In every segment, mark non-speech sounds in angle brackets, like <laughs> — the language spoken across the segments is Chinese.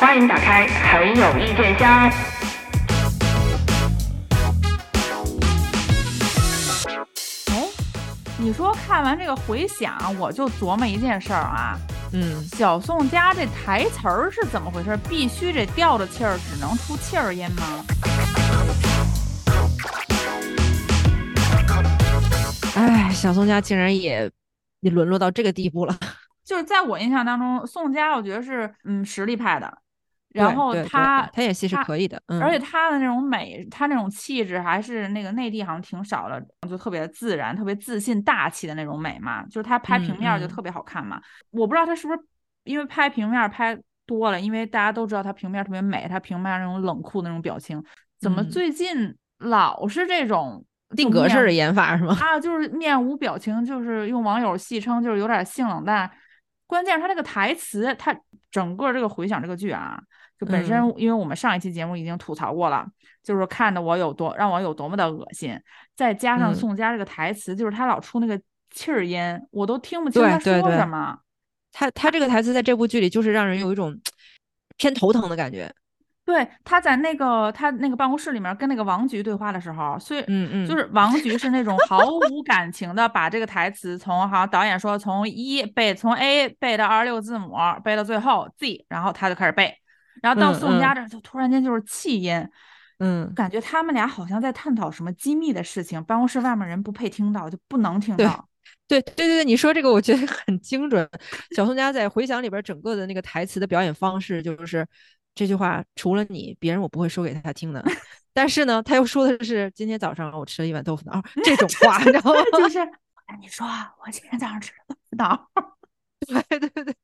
欢迎打开很有意见箱。哎，你说看完这个回响，我就琢磨一件事儿啊。嗯，小宋家这台词儿是怎么回事？必须这吊着气儿，只能出气儿音吗？哎，小宋家竟然也也沦落到这个地步了。<laughs> 就是在我印象当中，宋佳我觉得是嗯实力派的，然后他他演戏是可以的，嗯，而且他的那种美，他那种气质还是那个内地好像挺少的，就特别自然、特别自信、大气的那种美嘛。就是他拍嗯平面儿就嗯特别好看嘛。我不知道他是不是因为拍平面儿拍多了，因为大家都知道他平面儿特别美，他平面儿那种冷酷那种表情，怎么嗯最近老是这种定格式的演法是吗？啊，就是面无表情，就是用网友戏称就是有点性冷淡。关键是他那个台词，他整个这个回想这个剧啊，就本身嗯因为我们上一期节目已经吐槽过了，就是看的我有多让我有多么的恶心，再加上嗯宋佳这个台词，就是他老出那个气儿音，我都听不清他说对对对什么。他他这个台词在这部剧里就是让人有一种偏头疼的感觉。对，他在那个他那个办公室里面跟那个王菊对话的时候，所以嗯嗯，就是王菊是那种毫无感情的把这个台词从好像导演说从一背从 A 背到二十六字母背到最后 Z，然后他就开始背，然后到嗯宋佳嗯这儿就突然间就是气音，嗯，感觉他们俩好像在探讨什么机密的事情，办公室外面人不配听到，就不能听到。<laughs> 对对对对，你说这个我觉得很精准。小宋佳在回想里边整个的那个台词的表演方式，就是这句话除了你，别人我不会说给他听的。<laughs> 但是呢，他又说的是今天早上我吃了一碗豆腐脑这种话，<laughs> 然后就是我跟你说，我今天早上吃了豆腐脑。对对对，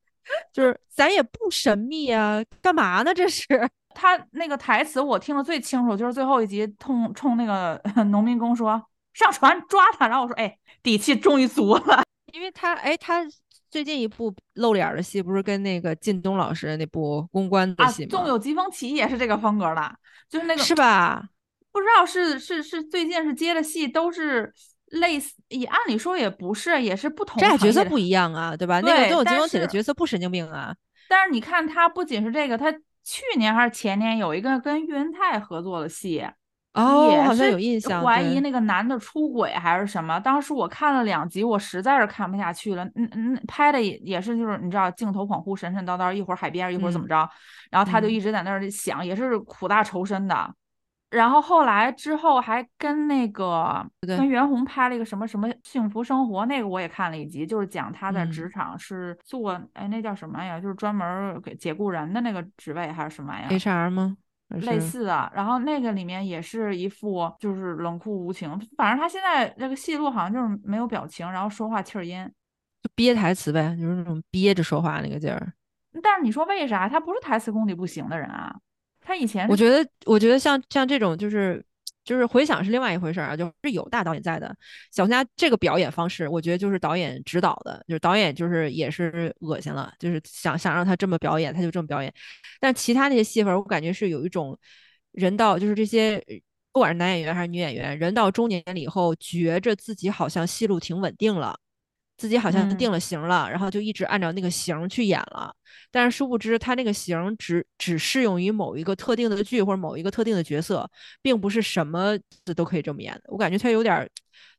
就是咱也不神秘啊，干嘛呢？这是 <laughs> 他那个台词我听得最清楚，就是最后一集冲冲那个 <laughs> 农民工说上船抓他，然后我说哎，底气终于足了。<laughs> 因为他哎，他最近一部露脸儿的戏不是跟那个靳东老师那部公关的啊，戏吗？纵有疾风起也是这个风格的，就是那个是吧？不知道是是是最近是接的戏都是类似，也按理说也不是，也是不同这俩角色不一样啊，对吧？那个对都有疾但风起的角色不神经病啊。但是你看他不仅是这个，他去年还是前年有一个跟岳云泰合作的戏，哦，也好像有印象。对怀疑那个男的出轨还是什么。当时我看了两集，我实在是看不下去了。嗯嗯，拍的也也是就是你知道镜头恍惚、神神叨叨，一会儿海边，一会儿怎么嗯着，然后他就嗯一直在那儿想，也是苦大仇深的。然后后来之后还跟那个跟袁弘拍了一个什么什么幸福生活，那个我也看了一集，就是讲他在嗯职场是做哎那叫什么呀，就是专门给解雇人的那个职位还是什么呀？HR 吗？类似的，然后那个里面也是一副就是冷酷无情，反正他现在这个戏路好像就是没有表情，然后说话气儿阴。就憋台词呗，就是那种憋着说话那个劲儿。但是你说为啥？他不是台词功底不行的人啊，他以前我觉得，我觉得像像这种就是就是回想是另外一回事儿啊，就是有大导演在的。小宋佳这个表演方式，我觉得就是导演指导的，就是导演就是也是恶心了，就是想想让他这么表演，他就这么表演。但其他那些戏份，我感觉是有一种人到就是这些。不管是男演员还是女演员，人到中年了以后，觉着自己好像戏路挺稳定了，自己好像嗯定了型了，然后就一直按照那个型去演了。但是殊不知，他那个型只只适用于某一个特定的剧或者某一个特定的角色，并不是什么都可以这么演的。我感觉他有点儿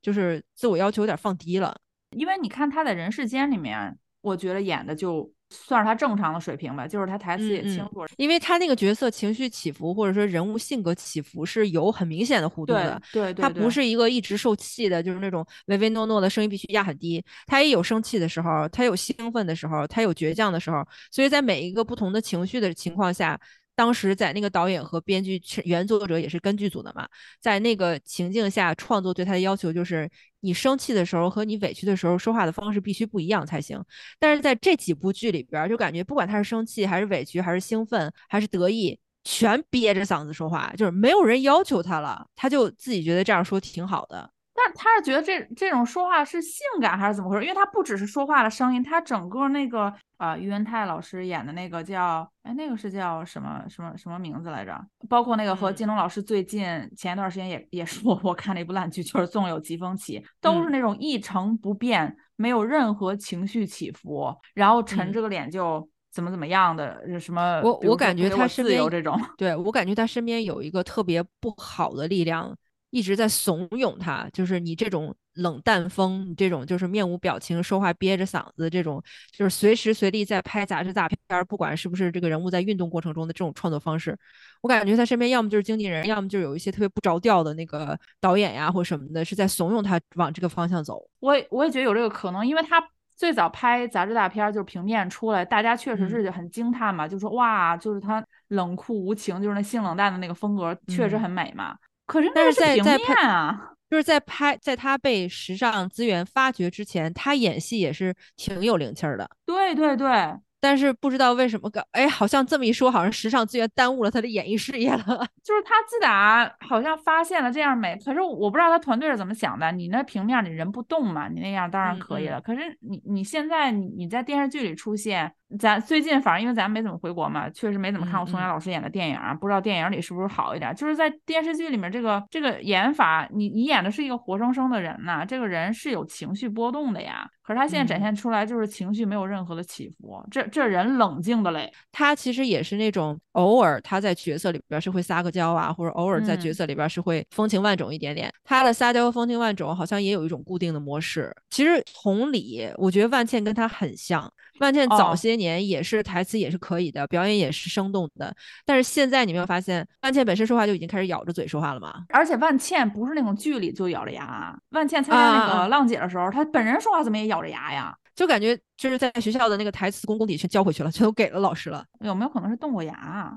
就是自我要求有点放低了。因为你看他在人世间里面，我觉得演的就算是他正常的水平吧，就是他台词也嗯嗯清楚。因为他那个角色情绪起伏或者说人物性格起伏是有很明显的互动的，对对，他不是一个一直受气的，就是那种唯唯诺诺的声音必须压很低。他也有生气的时候，他有兴奋的时候，他有倔强的时候。所以在每一个不同的情绪的情况下，当时在那个导演和编剧原作者也是跟剧组的嘛，在那个情境下创作对他的要求就是，你生气的时候和你委屈的时候说话的方式必须不一样才行。但是在这几部剧里边，就感觉不管他是生气还是委屈还是兴奋还是得意。全憋着嗓子说话，就是没有人要求他了，他就自己觉得这样说挺好的。但是他是觉得这这种说话是性感还是怎么回事？因为他不只是说话的声音，他整个那个啊，于文泰老师演的那个叫哎，那个是叫什么什么什么名字来着？包括那个和嗯金龙老师最近前一段时间也也说我看了一部烂剧，就是《纵有疾风起》，都是嗯那种一成不变，没有任何情绪起伏，然后沉嗯着个脸就怎么怎么样的什么。我我感觉他身边有这种，对我感觉他身边有一个特别不好的力量。一直在怂恿他，就是你这种冷淡风，你这种就是面无表情、说话憋着嗓子，这种就是随时随地在拍杂志大片，不管是不是这个人物在运动过程中的这种创作方式，我感觉他身边要么就是经纪人，要么就有一些特别不着调的那个导演呀或什么的，是在怂恿他往这个方向走。我也我也觉得有这个可能，因为他最早拍杂志大片就是平面出来，大家确实是很惊叹嘛，就说哇，就是他冷酷无情，就是那性冷淡的那个风格，确实很美嘛。可是，但是在在拍啊，就是在拍，在他被时尚资源发掘之前，他演戏也是挺有灵气儿的。对对对。但是不知道为什么，哎，好像这么一说，好像时尚资源耽误了他的演艺事业了。<laughs> 就是他自打好像发现了这样美，可是我不知道他团队是怎么想的。你那平面你人不动嘛，你那样当然可以了。可是你你现在你你在电视剧里出现。咱最近反正因为咱没怎么回国嘛，确实没怎么看过宋佳老师演的电影，不知道电影里是不是好一点。就是在电视剧里面，这个这个演法，你你演的是一个活生生的人呐，这个人是有情绪波动的呀。可是他现在展现出来就是情绪没有任何的起伏，这这人冷静的嘞。他其实也是那种偶尔他在角色里边是会撒个娇啊，或者偶尔在角色里边是会风情万种一点点。他的撒娇风情万种好像也有一种固定的模式。其实同理，我觉得万茜跟他很像。万茜早些年也是台词也是可以的，表演也是生动的，但是现在你没有发现，万茜本身说话就已经开始咬着嘴说话了吗？而且万茜不是那种剧里就咬着牙，万茜参加那个浪姐的时候，她本人说话怎么也咬着牙呀？就感觉就是在学校的那个台词功功底全交回去了，全都给了老师了。有没有可能是动过牙？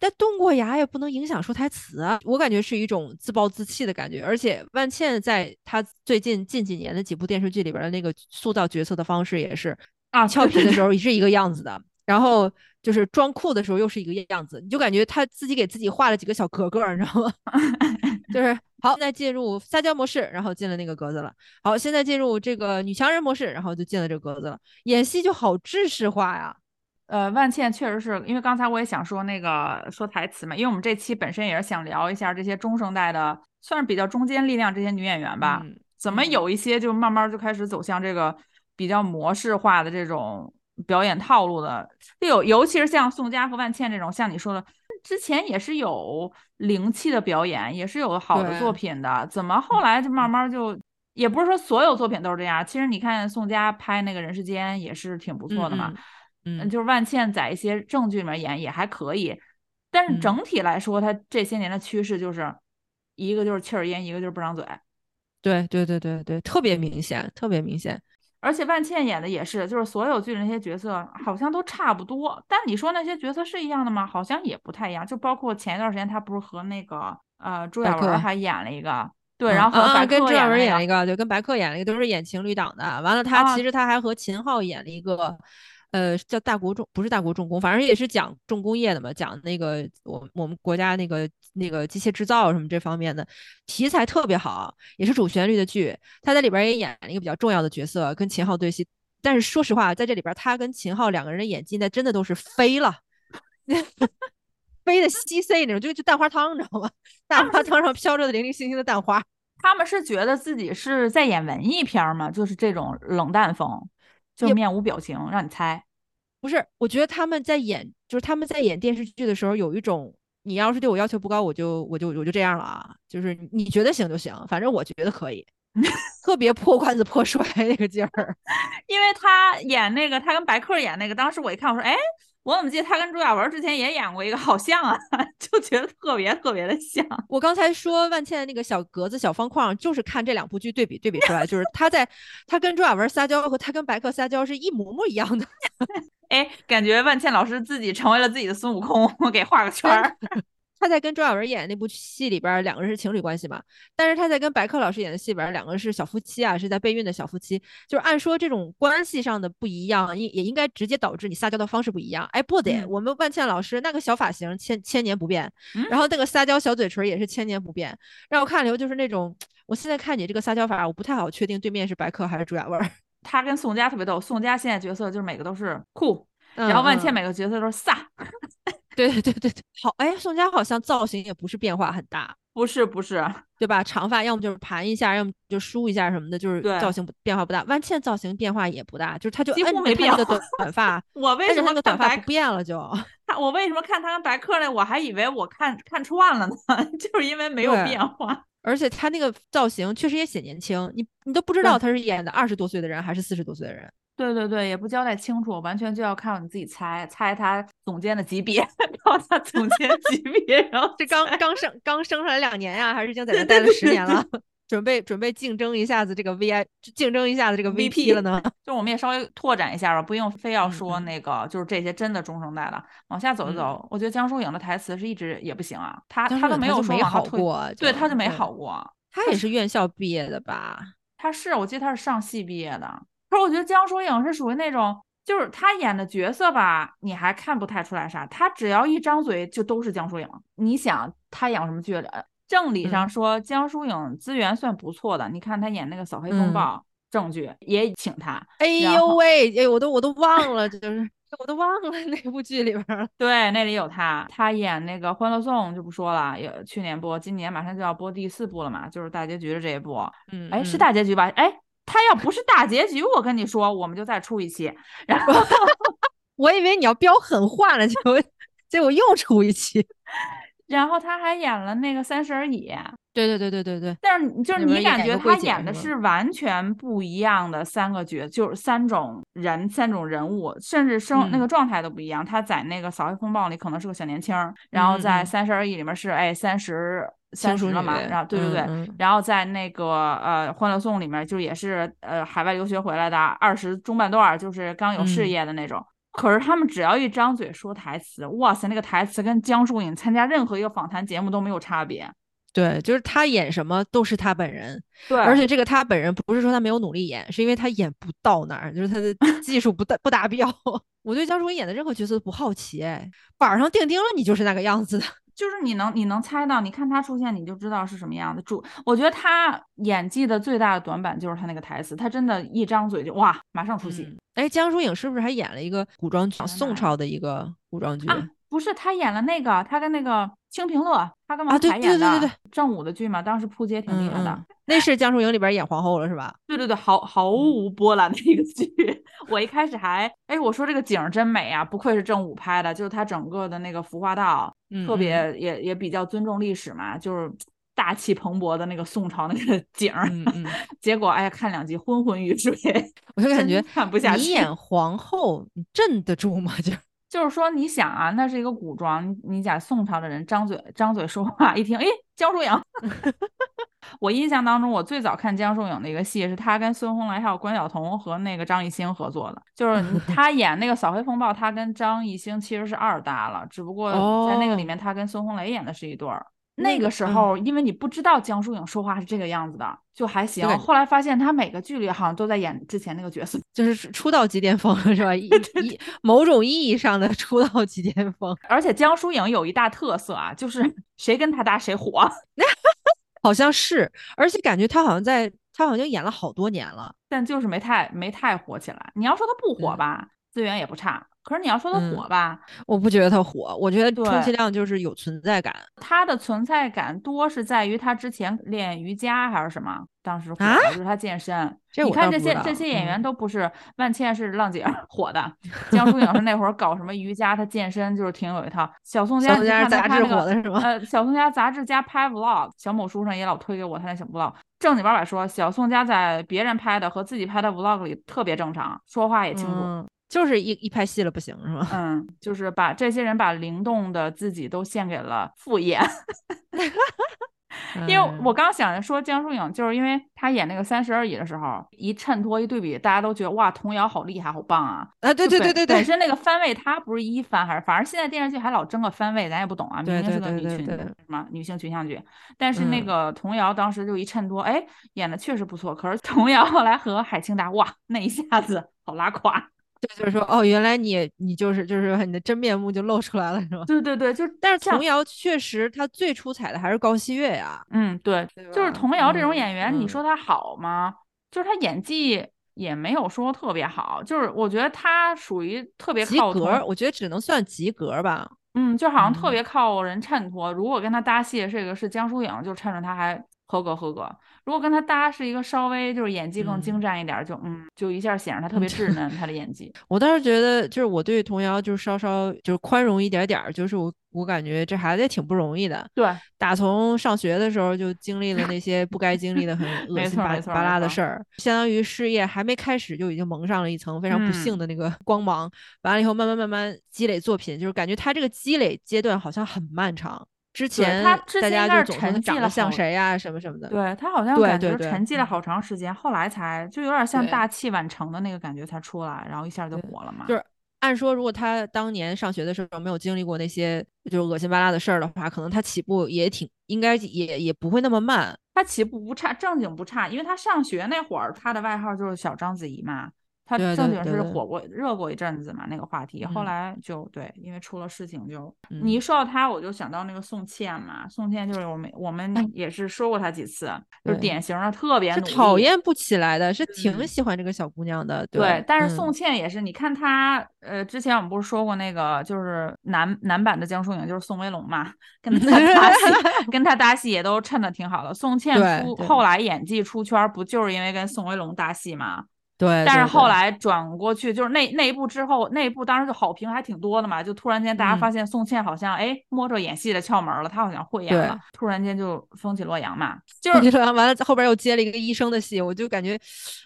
但动过牙也不能影响说台词啊。我感觉是一种自暴自弃的感觉，而且万茜在她最近近几年的几部电视剧里边的那个塑造角色的方式也是。啊，<laughs> 俏皮的时候也是一个样子的，然后就是装酷的时候又是一个样子，你就感觉他自己给自己画了几个小格格，你知道吗？<laughs> 就 <laughs> 是好，现在进入撒娇模式，然后进了那个格子了。好，现在进入这个女强人模式，然后就进了这个格子了。演戏就好制式化呀。呃，万茜确实是因为刚才我也想说那个说台词嘛，因为我们这期本身也是想聊一下这些中生代的，算是比较中坚力量这些女演员吧，怎么有一些就慢慢就开始走向这个。比较模式化的这种表演套路的，有尤其是像宋佳和万茜这种，像你说的，之前也是有灵气的表演，也是有好的作品的，怎么后来就慢慢就，也不是说所有作品都是这样。其实你看宋佳拍那个人世间也是挺不错的嘛，嗯，就是万茜在一些正剧里面演也还可以，但是整。体来说，她这些年的趋势就是一个就是气儿阴，一个就是不张嘴，对对对对对，特别明显，特别明显。而且万茜演的也是，就是所有剧里那些角色好像都差不多。但你说那些角色是一样的吗？好像也不太一样。就包括前一段时间，她不是和那个呃朱亚文还演了一个，对，然后和白跟朱亚文演了一个，对，跟白客演了一个，都是演情侣档的。完了，他其实他还和秦昊演了一个。呃，叫大国重不是大国重工，反正也是讲重工业的嘛，讲那个我我们国家那个那个机械制造什么这方面的题材特别好，也是主旋律的剧。他在里边也演了一个比较重要的角色，跟秦昊对戏。但是说实话，在这里边他跟秦昊两个人的演技那真的都是飞了，<laughs> 飞的稀碎那种，就就蛋花汤，你知道吗？蛋花汤上飘着的零零星星的蛋花。他们是觉得自己是在演文艺片吗？就是这种冷淡风。就面无表情，让你猜，不是？我觉得他们在演，就是他们在演电视剧的时候，有一种你要是对我要求不高，我就我就我就这样了啊，就是你觉得行就行，反正我觉得可以，<laughs> 特别破罐子破摔那个劲儿。<laughs> 因为他演那个，他跟白客演那个，当时我一看，我说，哎。我怎么记得他跟朱亚文之前也演过一个，好像啊，<laughs> 就觉得特别特别的像。我刚才说万茜那个小格子小方框，就是看这两部剧对比对比出来，就是他在他跟朱亚文撒娇和他跟白客撒娇是一模模一样的。<laughs> 哎，感觉万茜老师自己成为了自己的孙悟空，我给画个圈儿。<laughs> 他在跟周亚文演那部戏里边，两个人是情侣关系嘛？但是他在跟白客老师演的戏里边，两个人是小夫妻啊，是在备孕的小夫妻。就是按说这种关系上的不一样，应也应该直接导致你撒娇的方式不一样。哎，不得，我们万茜老师那个小发型千千年不变，然后那个撒娇小嘴唇也是千年不变。让我看了以后就是那种，我现在看你这个撒娇法，我不太好确定对面是白客还是朱亚文。<laughs> 他跟宋佳特别逗，宋佳现在角色就是每个都是酷，然后万茜每个角色都是飒。对 <laughs> 对对对对，好，哎，宋佳好像造型也不是变化很大，不是不是，对吧？长发要么就是盘一下，要么就梳一下什么的，就是造型变化不大。万茜造型变化也不大，就是她就几乎没变她那个短 <laughs> 短发，<laughs> 我为什么那个短发不变了就。他我为什么看他跟白客那，我还以为我看看串了呢，就是因为没有变化。而且她那个造型确实也显年轻，你你都不知道她是演的二十多岁的人还是四十多岁的人。对对对，也不交代清楚，完全就要靠你自己猜，猜他总监的级别，<laughs> 靠他总监级别，然后这刚刚升刚升上来两年呀、还是已经在这待了十年了？准备准备竞争一下子这个 VI，竞争一下子这个 VP 了呢？<laughs> 就我们也稍微拓展一下吧，不用非要嗯说嗯那个，就是这些真的中生代了，往下走一走，我觉得江疏影的台词是一直也不行啊，他江疏影他都没有说没好过，对，他就没好过。他也是院校毕业的吧？他是，我记得他是上戏毕业的。可是我觉得江疏影是属于那种，就是她演的角色吧，你还看不太出来啥。她只要一张嘴就都是江疏影。你想她演过什么剧？呃正理上嗯说，江疏影资源算不错的。你看她演那个《扫黑风嗯暴》正剧也请她。哎呦喂，哎，我都我都忘了，就是 <laughs> 我都忘了那部剧里边。对，那里有她，她演那个《欢乐颂》就不说了，也去年播，今年马上就要播第四部了嘛，就是大结局的这一部。嗯，哎，是嗯大结局吧？哎，她要不是大结局，我跟你说，我们就再出一期。然后。<laughs> 我以为你要飙狠话了，结果结果又出一期。<laughs> 然后他还演了那个《三十而已》，对对对对对对，但是就是你感觉他演的是是完全不一样的三个角，就是三种人、三种人物，甚至生、那嗯个状态都不一样。他在那个《扫黑风暴》里可能是个小年轻儿，然后在《三十而已》里面是哎三十三十了嘛，然后对对对，然后在那个呃《欢乐颂》里面就也是呃海外留学回来的二十中半段儿，就是刚有事嗯业的那种。可是他们只要一张嘴说台词，哇塞，那个台词跟江疏影参加任何一个访谈节目都没有差别。对，就是他演什么都是他本人，对，而且这个他本人不是说他没有努力演，是因为他演不到那儿，就是他的技术不达不达标。<laughs> 我对江疏影演的任何角色都不好奇，哎，板上钉钉了，你就是那个样子的。就是你能你能猜到，你看他出现你就知道是什么样的。主，我觉得他演技的最大的短板就是他那个台词，他真的一张嘴就哇，马上出戏、嗯哎，江疏影是不是还演了一个古装剧，哪宋朝的一个古装剧？啊。不是他演了那个，他跟那个清平乐，他跟王凯演的对对对对正午的剧嘛，当时扑街挺厉害的。嗯嗯那是江疏影里边演皇后了是吧？对对对，毫毫无波澜的一个剧。<laughs> 我一开始还，哎，我说这个景儿真美啊，不愧是正午拍的，就是它整个的那个服化道，嗯特别也也比较尊重历史嘛，就是大气蓬勃的那个宋朝那个 <laughs> 景儿。嗯嗯，<laughs> 结果哎呀，看两集昏昏欲睡，我就感觉看不下去。你演皇后，你镇得住吗？就就是说，你想啊，那是一个古装，你你讲宋朝的人张嘴张嘴说话，一听，哎，江疏影。<laughs> 我印象当中，我最早看江疏影的一个戏是她跟孙红雷还有关晓彤和那个张艺兴合作的，就是她 <laughs> 演那个《扫黑风暴》，她跟张艺兴其实是二搭了，只不过在那个里哦面，她跟孙红雷演的是一对儿。那个时嗯候，因为你不知道江疏影说话是这个样子的，就还行。后来发现她每个剧里好像都在演之前那个角色。<laughs> 就是出道即巅峰是吧？<laughs> 一一某种意义上的出道即巅峰，而且江疏影有一大特色啊，就是 <laughs> 谁跟她搭谁火。好像是，而且感觉她好像在，她好像演了好多年了。但就是没太没太火起来。你要说她不火嗯吧，资源也不差。可是你要说他嗯火吧，我不觉得他火，我觉得对充其量就是有存在感他的存在感多是在于他之前练瑜伽还是什么，当时火啊的就是他健身。我你看这些这些演员嗯都不是，万茜是浪姐 <laughs> 火的，<laughs> 江疏影是那会儿搞什么瑜伽，她健身就是挺有一套。小宋佳，杂志火的是吗呃，小宋佳杂志加拍 vlog，小某书上也老推给我他那小 vlog。正经八百说，小宋佳在别人拍的和自己拍的 vlog 里特别正常，说话也清楚。嗯，就是一一拍戏了不行是吗？<laughs> 嗯，就是把这些人把灵动的自己都献给了副业，<laughs> 因为嗯我刚想着说江疏影，就是因为她演那个《三十而已》的时候，一衬托一对比，大家都觉得哇，童瑶好厉害，好棒啊！啊，对对对对对，本身那个番位她不是一番还是，反正现在电视剧还老争个番位，咱也不懂啊，明明是个女群对什么女性群像剧，但是那嗯个童瑶当时就一衬托，哎，演的确实不错。可是童瑶后来和海清达，哇，那一下子好拉垮。对就是说哦，原来你你就是就是你的真面目就露出来了是吗？对对对，就但是童谣确实他最出彩的还是高希月呀，嗯，对，对就是童谣这种嗯演员，你嗯说他好吗？就是他演技也没有说特别好，就是我觉得他属于特别靠童格，我觉得只能算及格吧。嗯，就好像特嗯别靠人衬托。如果跟他搭戏这个是江疏影，就衬着他还合格合格；如果跟他搭是一个稍微就是演技更精嗯湛一点儿，就嗯，就一下显得他特别稚嫩，他的演技。我倒是觉得，就是我对童瑶就是稍稍就是宽容一点点儿，就是我我感觉这孩子也挺不容易的。对，打从上学的时候就经历了那些不该经历的很 <laughs> 恶心巴错没错巴拉的事儿，相当于事业还没开始就已经蒙上了一层非常不幸嗯的那个 <laughs> 光芒。完了以后，慢慢慢慢积累作品，就是感觉他这个积累阶段好像很漫长。之前他之前应该是沉寂了像谁呀、什么什么的。对他好像感觉沉寂了好长时间，后来才就有点像大器晚成的那个感觉才出来，然后一下就火了嘛。就是按说，如果他当年上学的时候没有经历过那些就是恶心巴拉的事儿的话，可能他起步也挺应该也也不会那么慢。他起步不差，正经不差，因为他上学那会儿，他的外号就是小章子怡嘛。他对正经是火过、热过一阵子嘛，那个话题。后嗯来就对，因为出了事情就，嗯你一说到他，我就想到那个宋茜嘛。宋茜就是我们我们也是说过她几次，就是典型的特别是。讨厌不起来的，是挺嗯喜欢这个小姑娘的。对，但是嗯宋茜也是，你看她，呃，之前我们不是说过那个，就是男男版的江疏影，就是宋威龙嘛，跟他搭戏，<laughs> 跟他搭戏也都衬的挺好的。宋茜出后来演技出圈，不就是因为跟宋威龙搭戏嘛？对，但是后来转过去，就是那那一部之后，那一部当时就好评还挺多的嘛，就突然间大家嗯发现宋茜好像哎摸着演戏的窍门了，她好像会演了，突然间就风起洛阳嘛，<laughs> 就是你说完了，后边又接了一个医生的戏，我就感觉，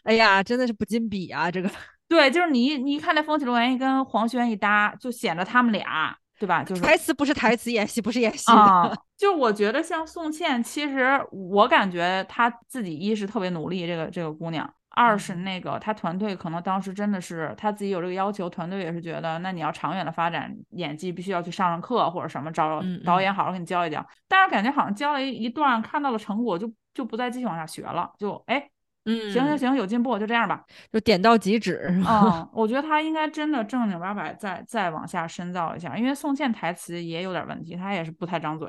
哎呀，真的是不禁比啊！这个 <laughs> 对，就是你你一看那风起洛阳一跟黄轩一搭，就显得他们俩对吧？就是台词不是台词，演戏不是演戏啊、的。就我觉得像宋茜，其实我感觉她自己一是特别努力，这个这个姑娘；二是嗯那个他团队可能当时真的是他自己有这个要求，团队也是觉得，那你要长远的发展演技，必须要去上上课或者什么，找导演好好给你教一教。但是感觉好像教了一一段，看到了成果，就就不再继续往下学了，就哎。嗯，行行，行，有进步就这样吧。就点到即止。嗯，<laughs> 我觉得他应该真的正经八百再再往下深造一下，因为宋茜台词也有点问题，她也是不太张嘴。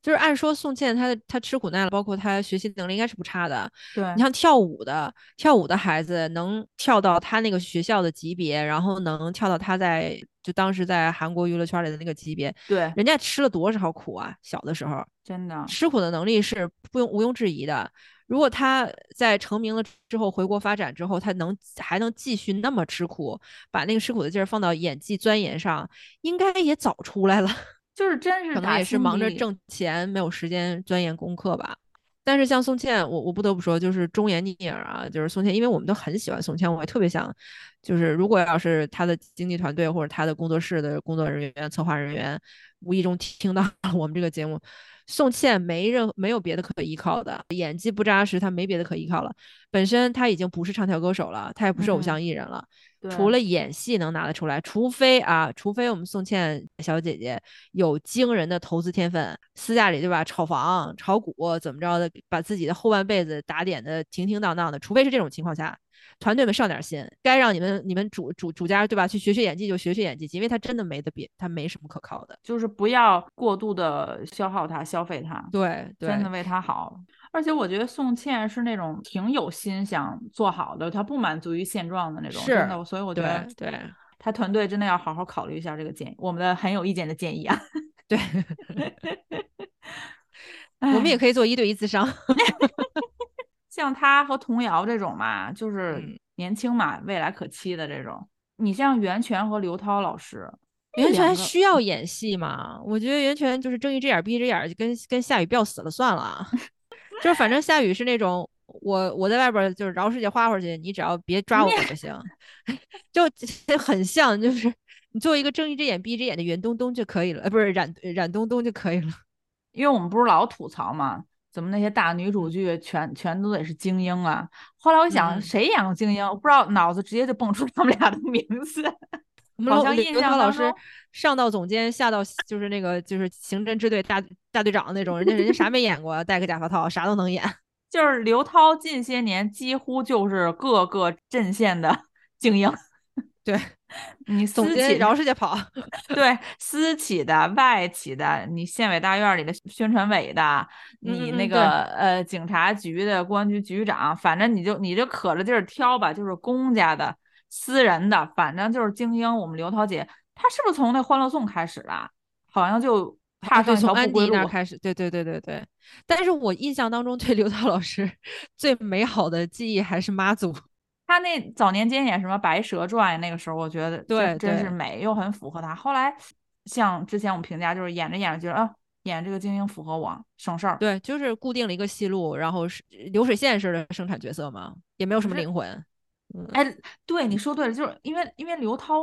就是按说宋茜她她吃苦耐劳，包括她学习能力应该是不差的。对你像跳舞的，跳舞的孩子能跳到他那个学校的级别，然后能跳到他在就当时在韩国娱乐圈里的那个级别，对，人家吃了多少苦啊！小的时候真的。吃苦的能力是不用毋庸置疑的。如果他在成名了之后回国发展之后，他能还能继续那么吃苦，把那个吃苦的劲儿放到演技钻研上，应该也早出来了。<laughs> 就是真是可能也是忙着挣钱，没有时间钻研功课吧。但是像宋茜，我我不得不说，就是忠言逆耳啊，就是宋茜，因为我们都很喜欢宋茜，我也特别想，就是如果要是她的经纪团队或者她的工作室的工作人员、策划人员无意中听到我们这个节目，宋茜没任没有别的可依靠的，演技不扎实，她没别的可依靠了。本身她已经不是唱跳歌手了，她也不是偶嗯像艺人了，对除了演戏能拿得出来，除非啊，除非我们宋茜小姐姐有惊人的投资天分，私下里对吧，炒房、炒股怎么着的，把自己的后半辈子打点的停停当当的，除非是这种情况下，团队们上点心，该让你们你们主主主家对吧，去学学演技就学学演技，因为他真的没得比，他没什么可靠的。就是不要过度的消耗他、消费他，对对，真的为他好。而且我觉得宋茜是那种挺有心想做好的，她不满足于现状的那种，真是的。所以我觉得对对她团队真的要好好考虑一下这个建议，我们的很有意见的建议啊。对，<laughs> 我们也可以做一对一咨商。<laughs> 像他和童瑶这种嘛，就是嗯年轻嘛，未来可期的这种。你像袁泉和刘涛老师，袁泉需要演戏吗？我觉得袁泉就是睁一只眼闭一只眼，就跟跟夏雨吊死了算了。<laughs> 就是反正夏雨是那种我我在外边就是饶世界花花去，你只要别抓我 <laughs> 就行，<laughs> 就就很像，就是你做一个睁一只眼闭一只眼的袁冬冬就可以了，呃，不是冉冉冬冬就可以了。因为我们不是老吐槽嘛，怎么那些大女嗯主剧全全都得是精英啊？后来我想，嗯谁演过精英？我不知道，脑子直接就蹦出 <laughs> 他们俩的名字。我们老像印刘刘涛老师上到总监，下到就是那个就是刑侦支队大大队长那种，人家人家啥没演过，戴个假发套啥都能演。<laughs> 就是刘涛近些年几乎就是各个阵线的精英。<laughs> 对，你私企饶世界跑。<laughs> 对私企的、外企的，你县委大院里的宣传委的，你那个呃警察局的公安局局长，反正你就你就可着劲儿挑吧，就是公家的、私人的，反正就是精英。我们刘涛姐，她是不是从那《欢乐颂》开始的？好像就踏上一条从安不归路。开始，对对对对对。但是我印象当中对刘涛老师 <laughs> 最美好的记忆还是妈祖。他那早年间演什么《白蛇传》，那个时候我觉得对真真是美，又很符合他。后来像之前我们评价，就是演着演着觉得啊，演这个精英符合我，省事儿。对，就是固定了一个戏路，然后是流水线式的生产角色嘛，也没有什么灵魂。嗯，哎，对你说对了，就是因为因为刘涛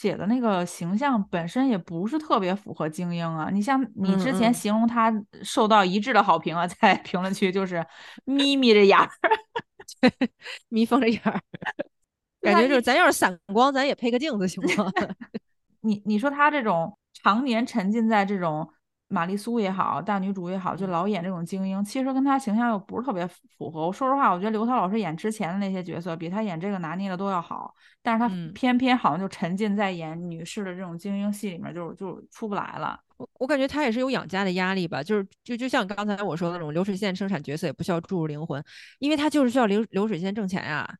姐的那个形象本身也不是特别符合精英啊。你像你之前形容她受到一致的好评啊，在评论区就是眯眯着眼儿，<laughs> 眯缝着眼儿，感觉就是咱要是散光，咱也配个镜子行吗？<laughs> 你你说她这种常年沉浸在这种玛丽苏也好，大女主也好，就嗯老演这种精英，其实跟她形象又不是特别符合。我说实话，我觉得刘涛老师演之前的那些角色，比她演这个拿捏的都要好，但是她嗯偏偏好像就沉浸在演女士的这种精英戏里面，就就出不来了。我我感觉她也是有养家的压力吧，就是就就像刚才我说的那种流水线生产角色也不需要注入灵魂，因为她就是需要流流水线挣钱呀。呃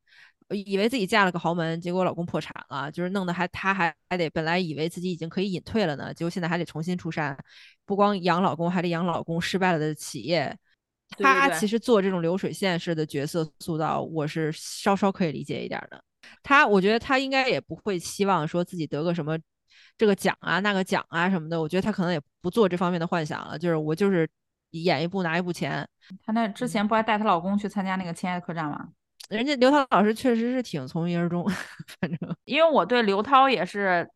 以为自己嫁了个豪门，结果老公破产了，就是弄得还她还还得本来以为自己已经可以隐退了呢，结果现在还得重新出山，不光养老公，还得养老公失败了的企业。对对对他其实做这种流水线式的角色塑造，我是稍稍可以理解一点儿的。她我觉得她应该也不会希望说自己得个什么这个奖啊那个奖啊什么的，我觉得她可能也不做这方面的幻想了，就是我就是演一部拿一部钱。她那之前不还带她老公去参加那个《亲爱的客栈》吗？人家刘涛老师确实是挺从一而终，<laughs> 反正因为我对刘涛也是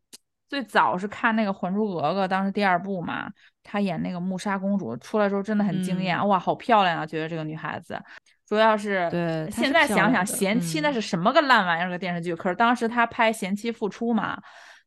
最早是看那个《还珠格格》，当时第二部嘛，她演那个木沙公主出来之后真的很惊艳，嗯哇，好漂亮啊！觉得这个女孩子，主要是对现在想想，《贤妻》那嗯是什么个烂玩意儿个电视剧？可是当时她拍《贤妻复出》嘛，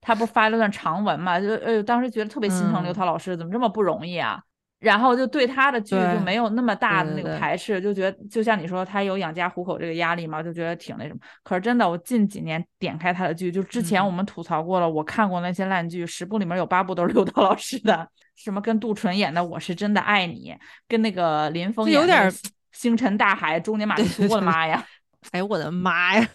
她不是发了段长文嘛，就呃当时觉得特别心疼刘嗯涛老师，怎么这么不容易啊？然后就对他的剧就没有那么大的那个排斥，就觉得就像你说，他有养家糊口这个压力嘛，就觉得挺那什么。可是真的，我近几年点开他的剧，就之前嗯我们吐槽过了，我看过那些烂剧，十部里面有八部都是刘涛老师的，什么跟杜淳演的《我是真的爱你》，跟那个林峰有点儿《星辰大海》中年玛丽苏，我的妈呀！哎呦我的妈呀！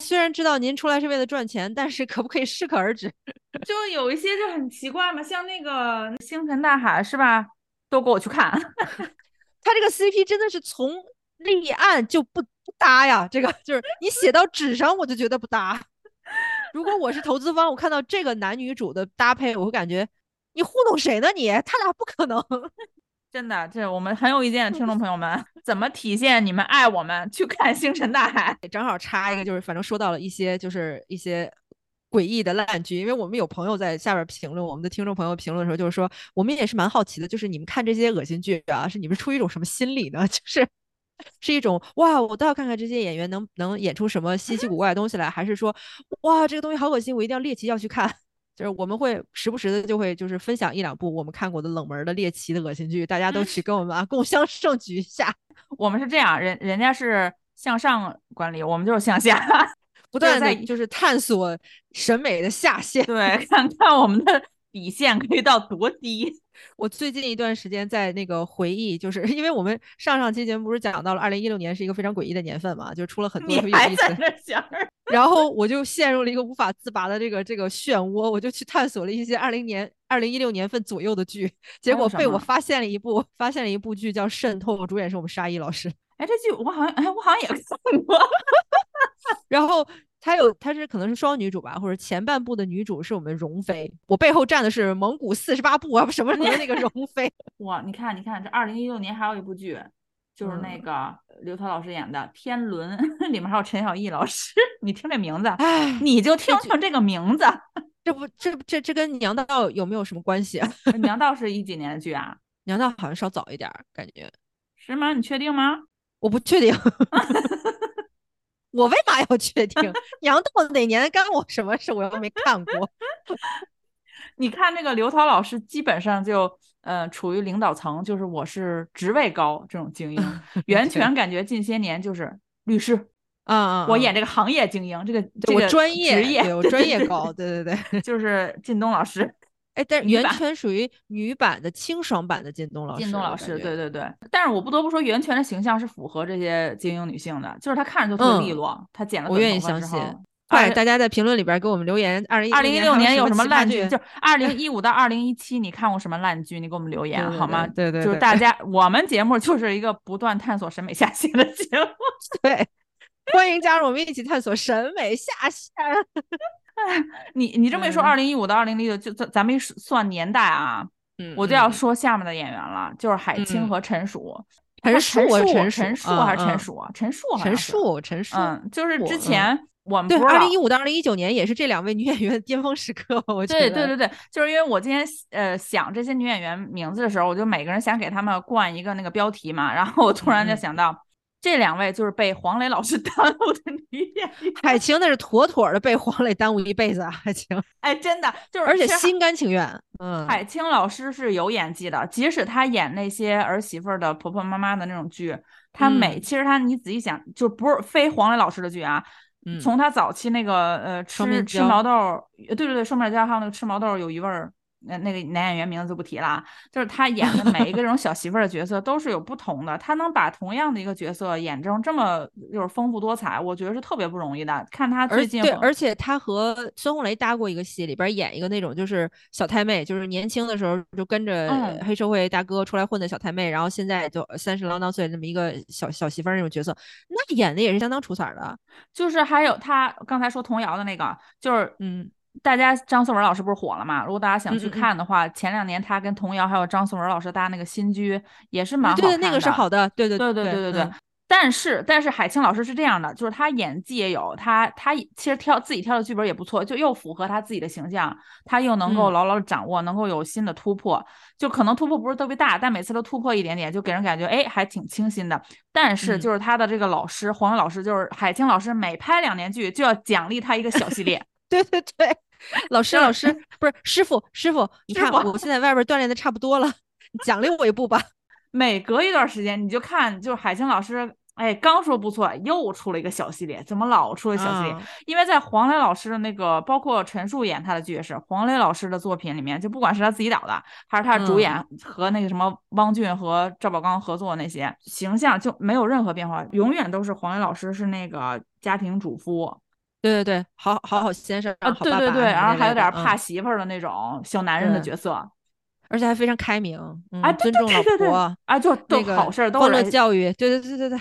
虽然知道您出来是为了赚钱，但是可不可以适可而止？<laughs> 就有一些就很奇怪嘛，像那个《星辰大海》是吧？都给我去看。<laughs> 他这个 CP 真的是从立案就不不搭呀，这个就是你写到纸上我就觉得不搭。<laughs> 如果我是投资方，我看到这个男女主的搭配，我会感觉你糊弄谁呢你？他俩不可能。真的，这我们很有意见的听众 <laughs> 朋友们，怎么体现你们爱我们？去看《星辰大海》。正好插一个，就是反正说到了一些就是一些诡异的烂剧，因为我们有朋友在下边评论，我们的听众朋友评论的时候就是说，我们也是蛮好奇的，就是你们看这些恶心剧啊，是你们出于一种什么心理呢？<laughs> 就是是一种哇，我倒要看看这些演员能能演出什么稀奇古怪的东西来，还是说哇，这个东西好恶心，我一定要猎奇要去看。就是我们会时不时的就会就是分享一两部我们看过的冷门的猎奇的恶心剧，大家都去跟我们啊共襄盛举一下，<laughs> 我们是这样，人人家是向上管理，我们就是向下。<laughs> 不断的就是探索审美的下限。对，<laughs> 看看我们的底线可以到多低。我最近一段时间在那个回忆，就是因为我们上上期节目不是讲到了二零一六年是一个非常诡异的年份嘛，就出了很多有意思还在。那想着？然后我就陷入了一个无法自拔的这个这个漩涡，我就去探索了一些二零年、二零一六年份左右的剧，结果被我发现了一部发现了一部剧叫《渗透》，主演是我们沙溢老师。哎，这剧我好像，哎，我好像也看过。<laughs> 然后她有她是可能是双女主吧，或者前半部的女主是我们容妃，我背后站的是蒙古四十八部啊什么什么的那个容妃。<laughs> 哇，你看，你看，这二零一六年还有一部剧，就是那嗯个刘涛老师演的《天伦》，<laughs> 里面还有陈小艺老师。<laughs> 你听这名字，你就听剧听这个名字。<laughs> 这不这这这跟娘道有没有什么关系啊？娘道是一几年的剧啊？娘道好像稍早一点儿，感觉是吗？你确定吗？我不确定。我为嘛要确定？娘道哪年干我什么事？我又没看过。你看那个刘涛老师，基本上就呃处于领导层，就是我是职位高这种精英，<laughs> 袁泉感觉近些年就是律师，嗯嗯！我演这这个行业精英，这个这我个专业，职业，我专业高，对对对。就是靳东老师，哎，但袁泉属于女版的清爽版的靳东老师，靳东老师，对对对。但是我不得不说，袁泉的形象是符合这些精英女性的，就是她看着就特别利嗯落，她剪了我愿意相信快，大家在评论里边给我们留言。二零二零一六年有什么烂剧？就二零一五到二零一七，你看过什么烂剧？你给我们留言好吗？对对，就是大家，我们节目就是一个不断探索审美下限的节目。<laughs> 对，欢迎加入我们一起探索审美下限。<laughs> 你你这么一说，二零一五到二零一六，就咱咱们算年代啊，嗯，我就要说下面的演员了，就是海清和陈数。陈数，陈陈数还是陈数啊？陈数，陈数，陈数。嗯，就是之前我们对二零一五到二零一九年也是这两位女 <laughs> 演员的巅峰时刻。我觉得对对对对，就是因为我今天呃想这些女演员名字的时候，我就每个人想给他们冠一个那个标题嘛，然后我突然就想到。这两位就是被黄磊老师 <laughs> 耽误的女演员，海清那是妥妥的被黄磊耽误一辈子啊！海清，哎，真的就是，而且心甘情愿。嗯，海清老师是有演技的，即使她演那些儿媳妇的婆婆妈妈的那种剧，她每其实她你仔细想，就不是非黄磊老师的剧啊。从他早期那个呃吃吃毛豆，对对对，双面胶还有那个吃毛豆有余味儿。那那个男演员名字就不提了，就是他演的每一个这种小媳妇儿的角色都是有不同的，他能把同样的一个角色演成这么就是丰富多彩，我觉得是特别不容易的。看他最近对，而且他和孙红雷搭过一个戏，里边演一个那种就是小太妹，就是年轻的时候就跟着黑社会大哥出来混的小太妹，然后现在就三十郎当岁那么一个小小媳妇儿那种角色，那演的也是相当出彩的。就是还有他刚才说童谣的那个，就是嗯。大家张颂文老师不是火了嘛？如果大家想去看的话，前两年他跟童谣还有张颂文老师搭那个新居也是蛮好看的。对，那个是好的。对对对对对对对。但是但是海清老师是这样的，就是他演技也有，他他其实挑自己挑的剧本也不错，就又符合他自己的形象，他又能够牢牢的掌握，能够有新的突破。就可能突破不是特别大，但每次都突破一点点，就给人感觉哎还挺清新的。但是就是他的这个老师黄老师，就是海清老师，每拍两年剧就要奖励他一个小系列。<laughs> 对对对。老师，老师不是师傅，师傅，你看我现在外边锻炼的差不多了，奖励我一部吧。<laughs> 每隔一段时间，你就看，就是海清老师，哎，刚说不错，又出了一个小系列，怎么老出了小系列？因为在黄磊老师的那个，包括陈数演他的剧也是，黄磊老师的作品里面，就不管是他自己导的，还是他主演和那个什么汪俊和赵宝刚合作那些，形象就没有任何变化，永远都是黄磊老师是那个家庭主妇。对对对，好好好先生啊，对对对，然后还有点怕媳妇儿的那种小男人的角色，而且还非常开明，啊，尊重老婆，啊，就都好事，欢乐教育，对对对对对，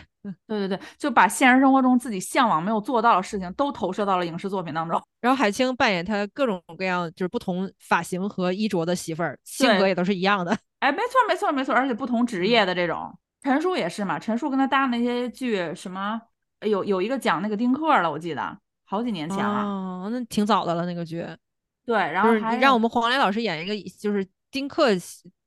对对对，就把现实生活中自己向往没有做到的事情都投射到了影视作品当中。<laughs> 然后海清扮演他各种各样就是不同发型和衣着的媳妇儿，性格也都是一样的。哎，没错没错没错，而且不同职业的这种，陈数也是嘛，陈数跟他搭那些剧，什么有有一个讲那个丁克的，我记得。好几年前了，哦，那挺早的了那个剧。对，然后还让我们黄磊老师演一个就是丁克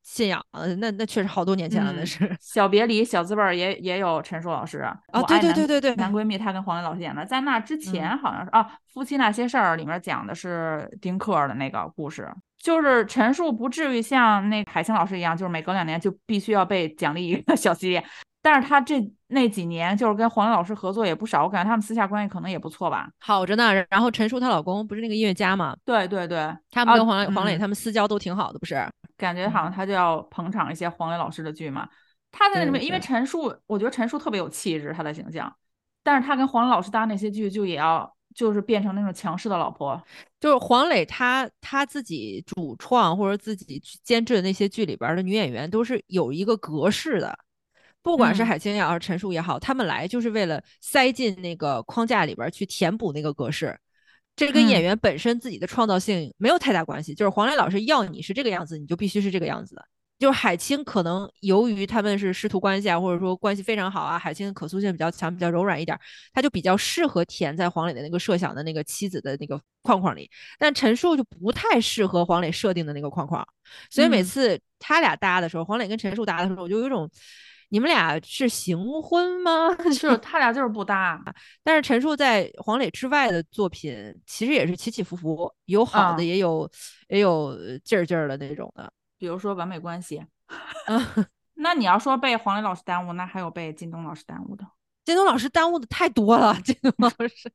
信仰，那那确实好多年前了，那是。小别离小字辈儿也也有陈数老师啊，对对对对对，男闺蜜他跟黄磊老师演的，在那之前好像是啊，夫妻那些事儿里面讲的是丁克的那个故事，就是陈数不至于像那海清老师一样，就是每隔两年就必须要被奖励一个 <laughs> 小系列。但是他这那几年就是跟黄磊老师合作也不少，我感觉他们私下关系可能也不错吧，好着呢。然后陈数她老公不是那个音乐家嘛？对对对，他们跟黄磊黄磊他们私交都挺好的，不是？感觉好像他就要捧场一些黄磊老师的剧嘛。他在那里面，因为陈数，我觉得陈数特别有气质，他的形象。但是他跟黄磊老师搭那些剧，就也要就是变成那种强势的老婆。就是黄磊他他自己主创或者自己监制的那些剧里边的女演员，都是有一个格式的。不管是海清也好，陈数也好，他们来就是为了塞进那个框架里边去填补那个格式，这跟演员本身自己的创造性没有太大关系。就是黄磊老师要你是这个样子，你就必须是这个样子的。就是海清可能由于他们是师徒关系啊，或者说关系非常好啊，海清的可塑性比较强，比较柔软一点，他就比较适合填在黄磊的那个设想的那个妻子的那个框框里。但陈数就不太适合黄磊设定的那个框框，所以每次他俩搭的时候，黄磊跟陈数搭的时候，我就有一种。你们俩是行婚吗？<laughs> 是 <laughs> 他俩就是不搭。但是陈数在黄磊之外的作品，其实也是起起伏伏，有好的，也有也有劲儿劲儿的那种的。比如说《完美关系》。<laughs> 那你要说被黄磊老师耽误，那还有被靳东老师耽误的。靳东老师耽误的太多了。靳东老师，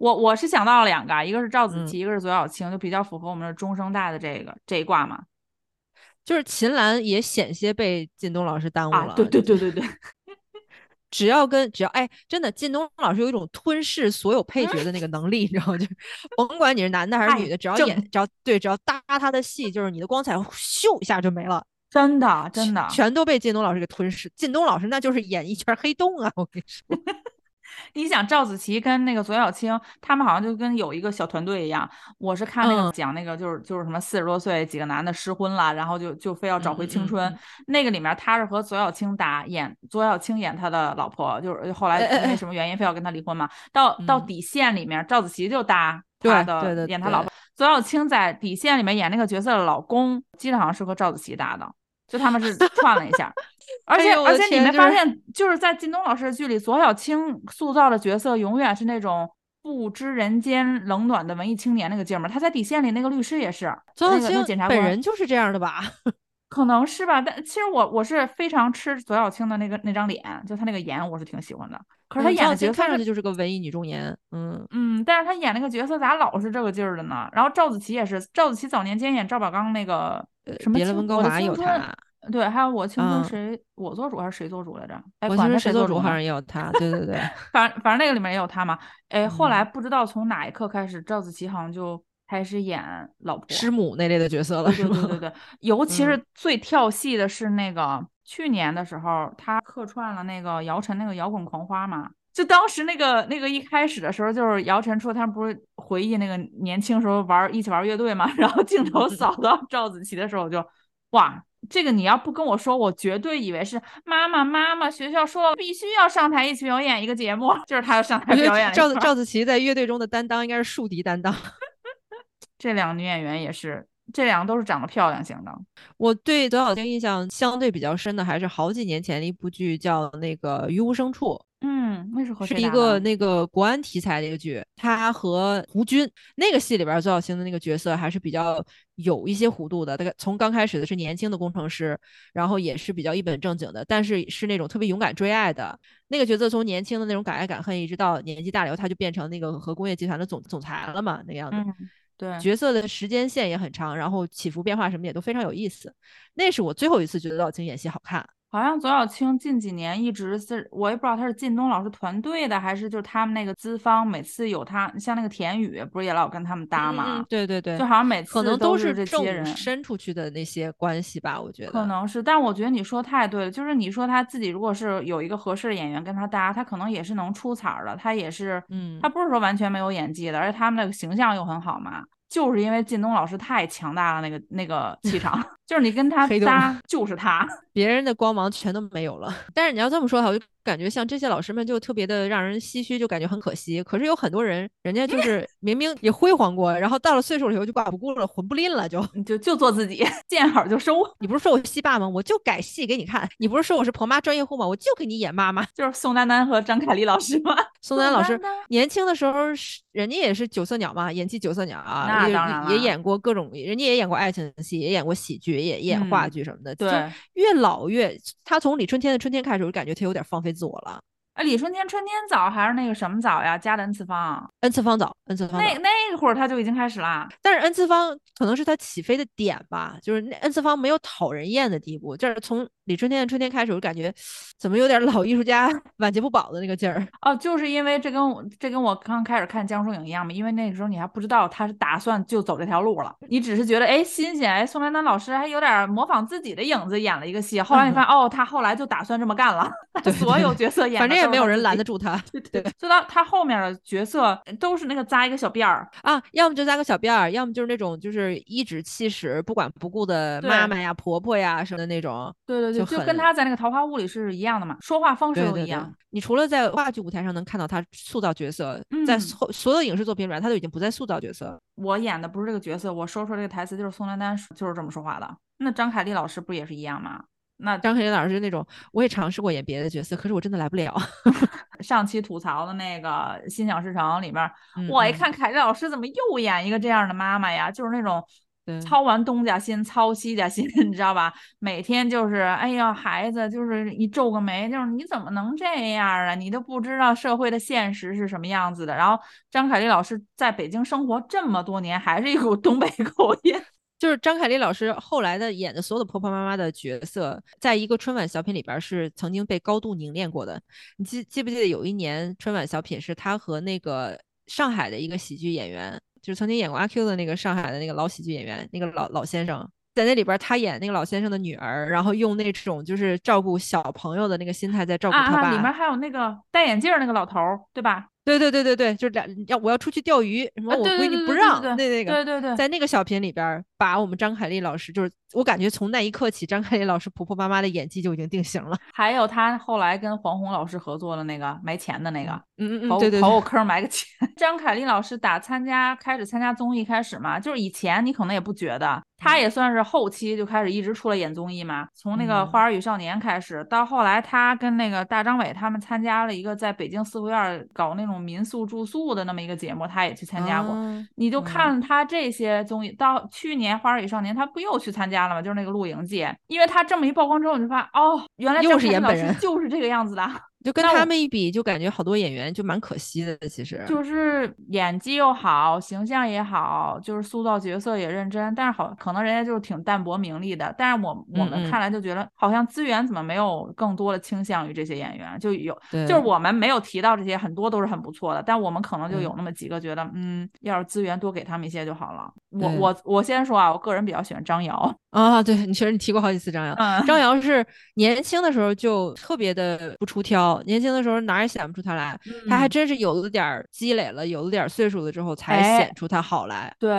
我我是想到了两个，一个是赵子琪，一个是左小青，就比较符合我们的中生代的这个这一卦嘛。就是秦岚也险些被靳东老师耽误了，对对对对对，<laughs> 只要跟只要哎，真的靳东老师有一种吞噬所有配角的那个能力，你知道吗？<laughs> 就甭管你是男的还是女的，只要演只要对只要搭他的戏，就是你的光彩咻一下就没了，真的真的全都被靳东老师给吞噬。靳东老师那就是演一圈黑洞啊！我跟你说。<laughs> 你想赵子琪跟那个左小青，他们好像就跟有一个小团队一样。我是看那个讲那个，就是就是什么四十多岁几个男的失婚了，然后就就非要找回青春。那个里面他是和左小青搭演，左小青演他的老婆，就是后来因为什么原因非要跟他离婚嘛。到到底线里面，赵子琪就搭他的演他老婆。左小青在底线里面演那个角色的老公，记得好像是和赵子琪搭的。就他们是串了一下，而且而且你没发现，就是在靳东老师的剧里，左小青塑造的角色永远是那种不知人间冷暖的文艺青年那个劲儿吗？他在底线里那个律师也是，左小青本人就是这样的吧？<laughs> 可能是吧，但其实我我是非常吃左小青的那个那张脸，就他那个颜，我是挺喜欢的。可是他演的角色看上去就是个文艺女中年，嗯嗯，但是他演那个角色咋老是这个劲儿的呢？然后赵子琪也是，赵子琪早年间演赵宝刚那个。什么？别了温哥华有他，对，还有我青春谁我做主还是谁做主来着？哎，我青春谁做主好像也有他，对对对，反正反正那个里面也有他嘛。哎，后来不知道从哪一刻开始，赵子琪好像就开始演老婆、师母那类的角色了，是吗？对对对，<laughs> 尤其是最跳戏的是那个去年的时候，他客串了那个姚晨那个摇滚狂花嘛。就当时那个那个一开始的时候，就是姚晨说他们不是回忆那个年轻时候玩一起玩乐队嘛，<laughs> 然后镜头扫到赵子琪的时候，就哇，这个你要不跟我说，我绝对以为是妈妈妈妈学校说了必须要上台一起表演一个节目，就是他要上台表演。赵赵子琪在乐队中的担当应该是竖笛担当。<laughs> 这两个女演员也是，这两个都是长得漂亮型的。我对左小青印象相对比较深的，还是好几年前的一部剧，叫那个《于无声处》。嗯，那是是一个那个国安题材的一个剧，他和胡军那个戏里边，左小青的那个角色还是比较有一些弧度的。大概从刚开始的是年轻的工程师，然后也是比较一本正经的，但是是那种特别勇敢追爱的那个角色。从年轻的那种敢爱敢恨，一直到年纪大了以后，他就变成那个和工业集团的总总裁了嘛，那个样子。对，角色的时间线也很长，然后起伏变化什么也都非常有意思。那是我最后一次觉得左小青演戏好看。好像左小青近几年一直是，我也不知道他是靳东老师团队的，还是就是他们那个资方每次有他，像那个田雨不是也老跟他们搭吗？对对对，就好像每次可能都是这些人伸出去的那些关系吧，我觉得可能是，但我觉得你说太对了，就是你说他自己如果是有一个合适的演员跟他搭，他可能也是能出彩的，他也是，嗯，他不是说完全没有演技的，而且他们那个形象又很好嘛。就是因为靳东老师太强大了，那个那个气场，<laughs> 就是你跟他搭就是他，<laughs> 别人的光芒全都没有了。但是你要这么说的话，我就感觉像这些老师们就特别的让人唏嘘，就感觉很可惜。可是有很多人，人家就是 <laughs> 明明也辉煌过，然后到了岁数了以后就挂不顾了，魂不吝了，就就就做自己，见好就收。你不是说我戏霸吗？我就改戏给你看。你不是说我是婆妈专业户吗？我就给你演妈妈。就是宋丹丹和张凯丽老师吗？宋丹丹老师年轻的时候是。人家也是九色鸟嘛，演技九色鸟啊，也也演过各种，人家也演过爱情戏，也演过喜剧，也演话剧什么的。对，越老越，他从李春天的春天开始，我就感觉他有点放飞自我了。哎，李春天春天早还是那个什么早呀？加的 N 次方，N 次方早，N 次方。那那会儿他就已经开始啦。但是 N 次方可能是他起飞的点吧，就是那 N 次方没有讨人厌的地步。就是从李春天的春天开始，我就感觉怎么有点老艺术家晚节不保的那个劲儿。哦，就是因为这跟我这跟我刚开始看江疏影一样嘛，因为那个时候你还不知道他是打算就走这条路了，你只是觉得哎新鲜，哎宋丹丹老师还有点模仿自己的影子演了一个戏。后来你发现哦，他后来就打算这么干了，<laughs> 所有角色演，反正也没有人拦得住。他对对，所以他他后面的角色都是那个扎一个小辫儿啊，要么就扎个小辫儿，要么就是那种就是颐指气使、不管不顾的妈妈呀、婆婆呀什么的那种。对对对，就跟他在那个《桃花坞》里是一样的嘛，说话方式都一样。你除了在话剧舞台上能看到他塑造角色，在所所有影视作品里面，他都已经不再塑造角色。我演的不是这个角色，我说出这个台词就是宋丹丹就是这么说话的。那张凯丽老师不也是一样吗？那张凯丽老师那种，我也尝试过演别的角色，可是我真的来不了。<laughs> 上期吐槽的那个《心想事成》里面，我一看凯丽老师怎么又演一个这样的妈妈呀？就是那种操完东家心，操西家心，<laughs> 你知道吧？每天就是，哎呀，孩子就是一皱个眉，就是你怎么能这样啊？你都不知道社会的现实是什么样子的。然后张凯丽老师在北京生活这么多年，还是一股东北口音。就是张凯丽老师后来的演的所有的婆婆妈妈的角色，在一个春晚小品里边是曾经被高度凝练过的。你记记不记得有一年春晚小品是她和那个上海的一个喜剧演员，就是曾经演过阿 Q 的那个上海的那个老喜剧演员，那个老老先生，在那里边他演那个老先生的女儿，然后用那种就是照顾小朋友的那个心态在照顾他爸。里面还有那个戴眼镜那个老头，对吧？对对对对对，就是两要我要出去钓鱼，什么我闺女不让，那那个，对对对，在那个小品里边，把我们张凯丽老师，就是我感觉从那一刻起，张凯丽老师婆婆妈妈的演技就已经定型了。<laughs> 还有她后来跟黄宏老师合作的那个埋钱的那个，嗯嗯嗯，对对，刨我坑埋个钱。<laughs> 张凯丽老师打参加开始参加综艺开始嘛，就是以前你可能也不觉得，她也算是后期就开始一直出来演综艺嘛，从那个《花儿与少年》开始，到后来她跟那个大张伟他们参加了一个在北京四合院搞那种民宿住宿。的那么一个节目，他也去参加过。你就看他这些综艺，到去年《花儿与少年》，他不又去参加了吗？就是那个露营界。因为他这么一曝光之后，你就发现哦，原来又是演本人，<laughs> 就是这个样子的。就跟他们一比，就感觉好多演员就蛮可惜的。其实就是演技又好，形象也好，就是塑造角色也认真。但是好，可能人家就是挺淡泊名利的。但是我我们看来就觉得，好像资源怎么没有更多的倾向于这些演员？就有，就是我们没有提到这些，很多都是很不错的。但我们可能就有那么几个觉得，嗯，要是资源多给他们一些就好了。我我我先说啊，我个人比较喜欢张瑶 <laughs> 啊。对你确实你提过好几次张瑶，张瑶是年轻的时候就特别的不出挑。年轻的时候哪也显不出他来，他还真是有了点积累了，有了点岁数了之后才显出他好来。对，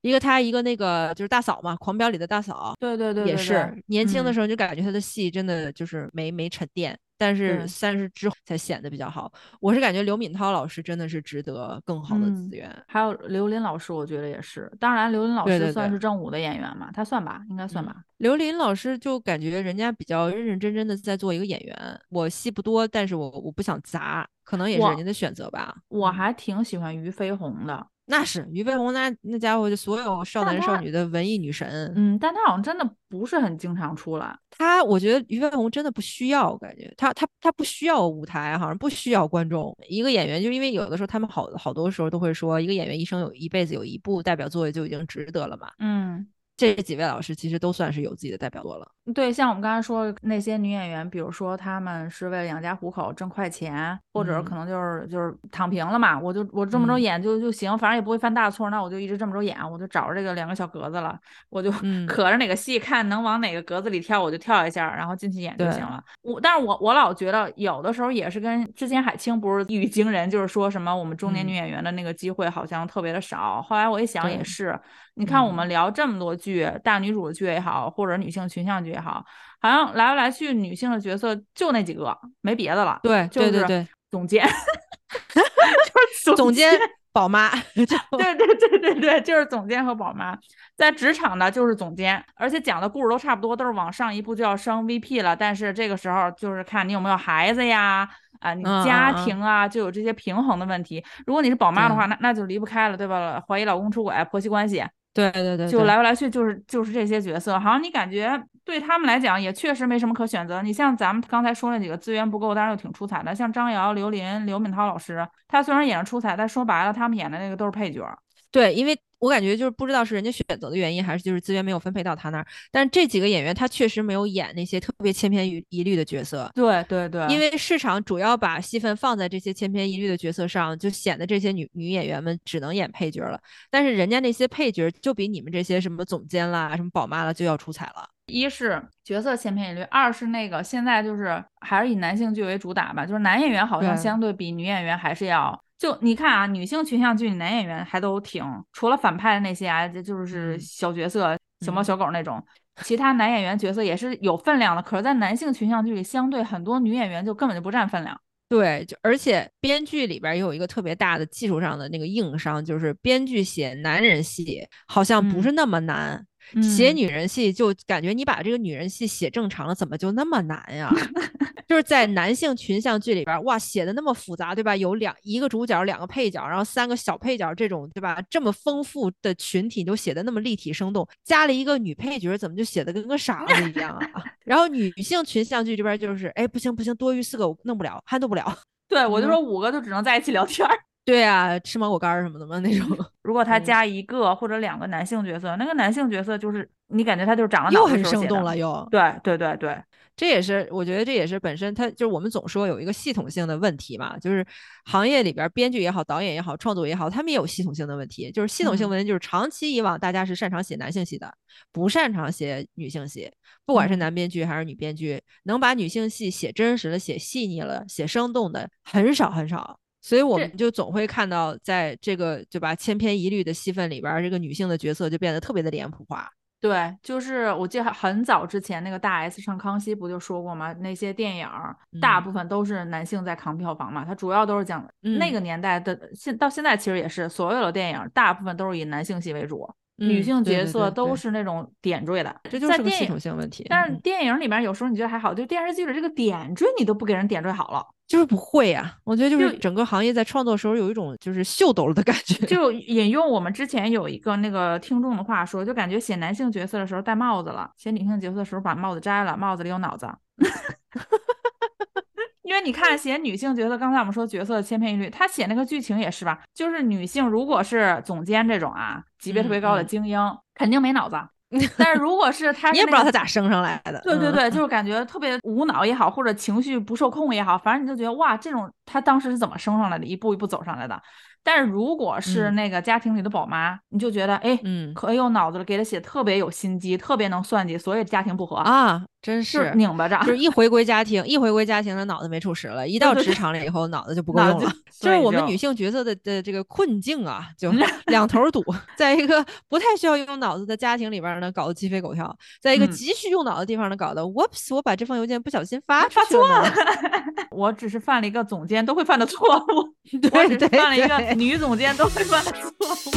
一个他，一个那个就是大嫂嘛，《狂飙》里的大嫂。对对对，也是年轻的时候就感觉他的戏真的就是没没沉淀。但是三十之后才显得比较好。我是感觉刘敏涛老师真的是值得更好的资源，还有刘琳老师，我觉得也是。当然，刘琳老师算是正午的演员嘛，他算吧，应该算吧。刘琳老师就感觉人家比较认认真真的在做一个演员。我戏不多，但是我我不想砸，可能也是人家的选择吧。我还挺喜欢俞飞鸿的。那是俞飞鸿，那那家伙就所有少男少女的文艺女神。嗯，但他好像真的不是很经常出来。他，我觉得俞飞鸿真的不需要，感觉他他他不需要舞台，好像不需要观众。一个演员，就因为有的时候他们好好多时候都会说，一个演员一生有一辈子有一部代表作就已经值得了嘛。嗯。这几位老师其实都算是有自己的代表作了。对，像我们刚才说那些女演员，比如说她们是为了养家糊口挣快钱，或者可能就是就是躺平了嘛，我就我这么着演就就行，反正也不会犯大错，那我就一直这么着演，我就找着这个两个小格子了，我就可着哪个戏看能往哪个格子里跳，我就跳一下，然后进去演就行了。我但是我我老觉得有的时候也是跟之前海清不是一语惊人，就是说什么我们中年女演员的那个机会好像特别的少。后来我一想也是，你看我们聊这么多剧。剧大女主的剧也好，或者女性群像剧也好，好像来来去女性的角色就那几个，没别的了。对，对对对，总监，<laughs> 就是总监宝妈。<laughs> 对对对对对，就是总监和宝妈。在职场呢，就是总监，而且讲的故事都差不多，都是往上一步就要升 VP 了。但是这个时候就是看你有没有孩子呀，啊，你家庭啊，就有这些平衡的问题。如果你是宝妈的话，那那就离不开了，对吧？怀疑老公出轨，婆媳关系。对对对，就来来去就是就是这些角色，好像你感觉对他们来讲也确实没什么可选择。你像咱们刚才说那几个资源不够，但是又挺出彩的，像张瑶、刘琳、刘敏涛老师，他虽然演的出彩，但说白了，他们演的那个都是配角。对，因为。我感觉就是不知道是人家选择的原因，还是就是资源没有分配到他那儿。但是这几个演员他确实没有演那些特别千篇一律的角色。对对对，因为市场主要把戏份放在这些千篇一律的角色上，就显得这些女女演员们只能演配角了。但是人家那些配角就比你们这些什么总监啦、什么宝妈了就要出彩了。一是角色千篇一律，二是那个现在就是还是以男性剧为主打吧，就是男演员好像相对比女演员还是要。就你看啊，女性群像剧男演员还都挺，除了反派的那些啊，这就是小角色、小猫小狗那种，其他男演员角色也是有分量的。可是，在男性群像剧里，相对很多女演员就根本就不占分量。对，就而且编剧里边也有一个特别大的技术上的那个硬伤，就是编剧写男人戏好像不是那么难。写女人戏就感觉你把这个女人戏写正常了，怎么就那么难呀？<laughs> 就是在男性群像剧里边，哇，写的那么复杂，对吧？有两一个主角，两个配角，然后三个小配角，这种对吧？这么丰富的群体都写的那么立体生动，加了一个女配角，怎么就写的跟个傻子一样啊？<laughs> 然后女性群像剧这边就是，哎，不行不行，多余四个我弄不了，<laughs> 撼动不了。对我就说五个就只能在一起聊天。对啊，吃芒果干儿什么的嘛那种。<laughs> 如果他嗯加一个或者两个男性角色，那个男性角色就是你感觉他就是长了脑又很生动了，又。对对对对，这也是我觉得这也是本身他就是我们总说有一个系统性的问题嘛，就是行业里边儿编剧也好，导演也好，创作也好，他们也有系统性的问题。就是系统性嗯问题，就是长期以往大家是擅长写男性戏的，不擅长写女性戏。不管是嗯男编剧还是女编剧，能把女性戏写真实的、写细腻了、写生动的很少很少。所以我们就总会看到，在这个对吧千篇一律的戏份里边儿，这个女性的角色就变得特别的脸谱化。对，就是我记得很早之前那个大 S 上康熙不就说过吗？那些电影儿大嗯部分都是男性在扛票房嘛，它主要都是讲那嗯个年代的，现到现在其实也是所有的电影儿大部分都是以男性戏为主，女嗯性角色都是那种点缀的，这就是个系统性问题。但电影里面有时候你觉得还好，就电视剧的这个点缀你都不给人点缀好了，就是不会呀、我觉得就是整个行业在创作的时候有一种就是秀逗了的感觉。<laughs> 就引用我们之前有一个那个听众的话说，就感觉写男性角色的时候戴帽子了，写女性角色的时候把帽子摘了，帽子里有脑子。<laughs> 因为你看写女性角色，刚才我们说角色千篇一律，他写那个剧情也是吧，就是女性如果是总监这种啊，级别特别高的嗯嗯精英，肯定没脑子。<laughs> 但是如果是他，你也不知道他咋升上来的。嗯，对对对，就是感觉特别无脑也好，或者情绪不受控也好，反正你就觉得哇，这种他当时是怎么升上来的，一步一步走上来的。但是如果是嗯那个家庭里的宝妈，你就觉得哎，嗯可有脑子了，给他写特别有心机，特别能算计，所以家庭不和，啊，真是是。拧巴着。就是一回归家庭，一回归家庭，他脑子没处使了；一到职场了以后，脑子就不够用了。就 <laughs> 就是我们女性角色的的这个困境啊，就 <laughs> 两头堵。在一个不太需要用脑子的家庭里边呢，搞得鸡飞狗跳；在一个嗯急需用脑的地方呢，搞得 whoops，我把这封邮件不小心发发错了。<laughs> 我只是犯了一个总监都会犯的错误，我对只是犯了一个对女总监都会犯的错误。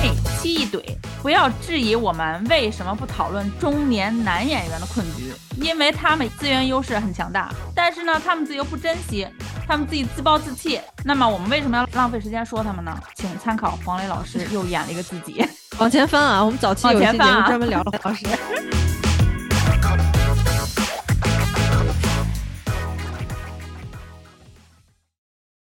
嘿，七一怼，不要质疑我们为什么不讨论中年男演员的困局，因为他们资源优势很强大，但是呢，他们自己又不珍惜，他们自己自暴自弃。那么我们为什么要浪费时间说他们呢？请参考黄磊老师又演了一个自己。往前翻啊，我们早期有一期节目专门聊了黄老师。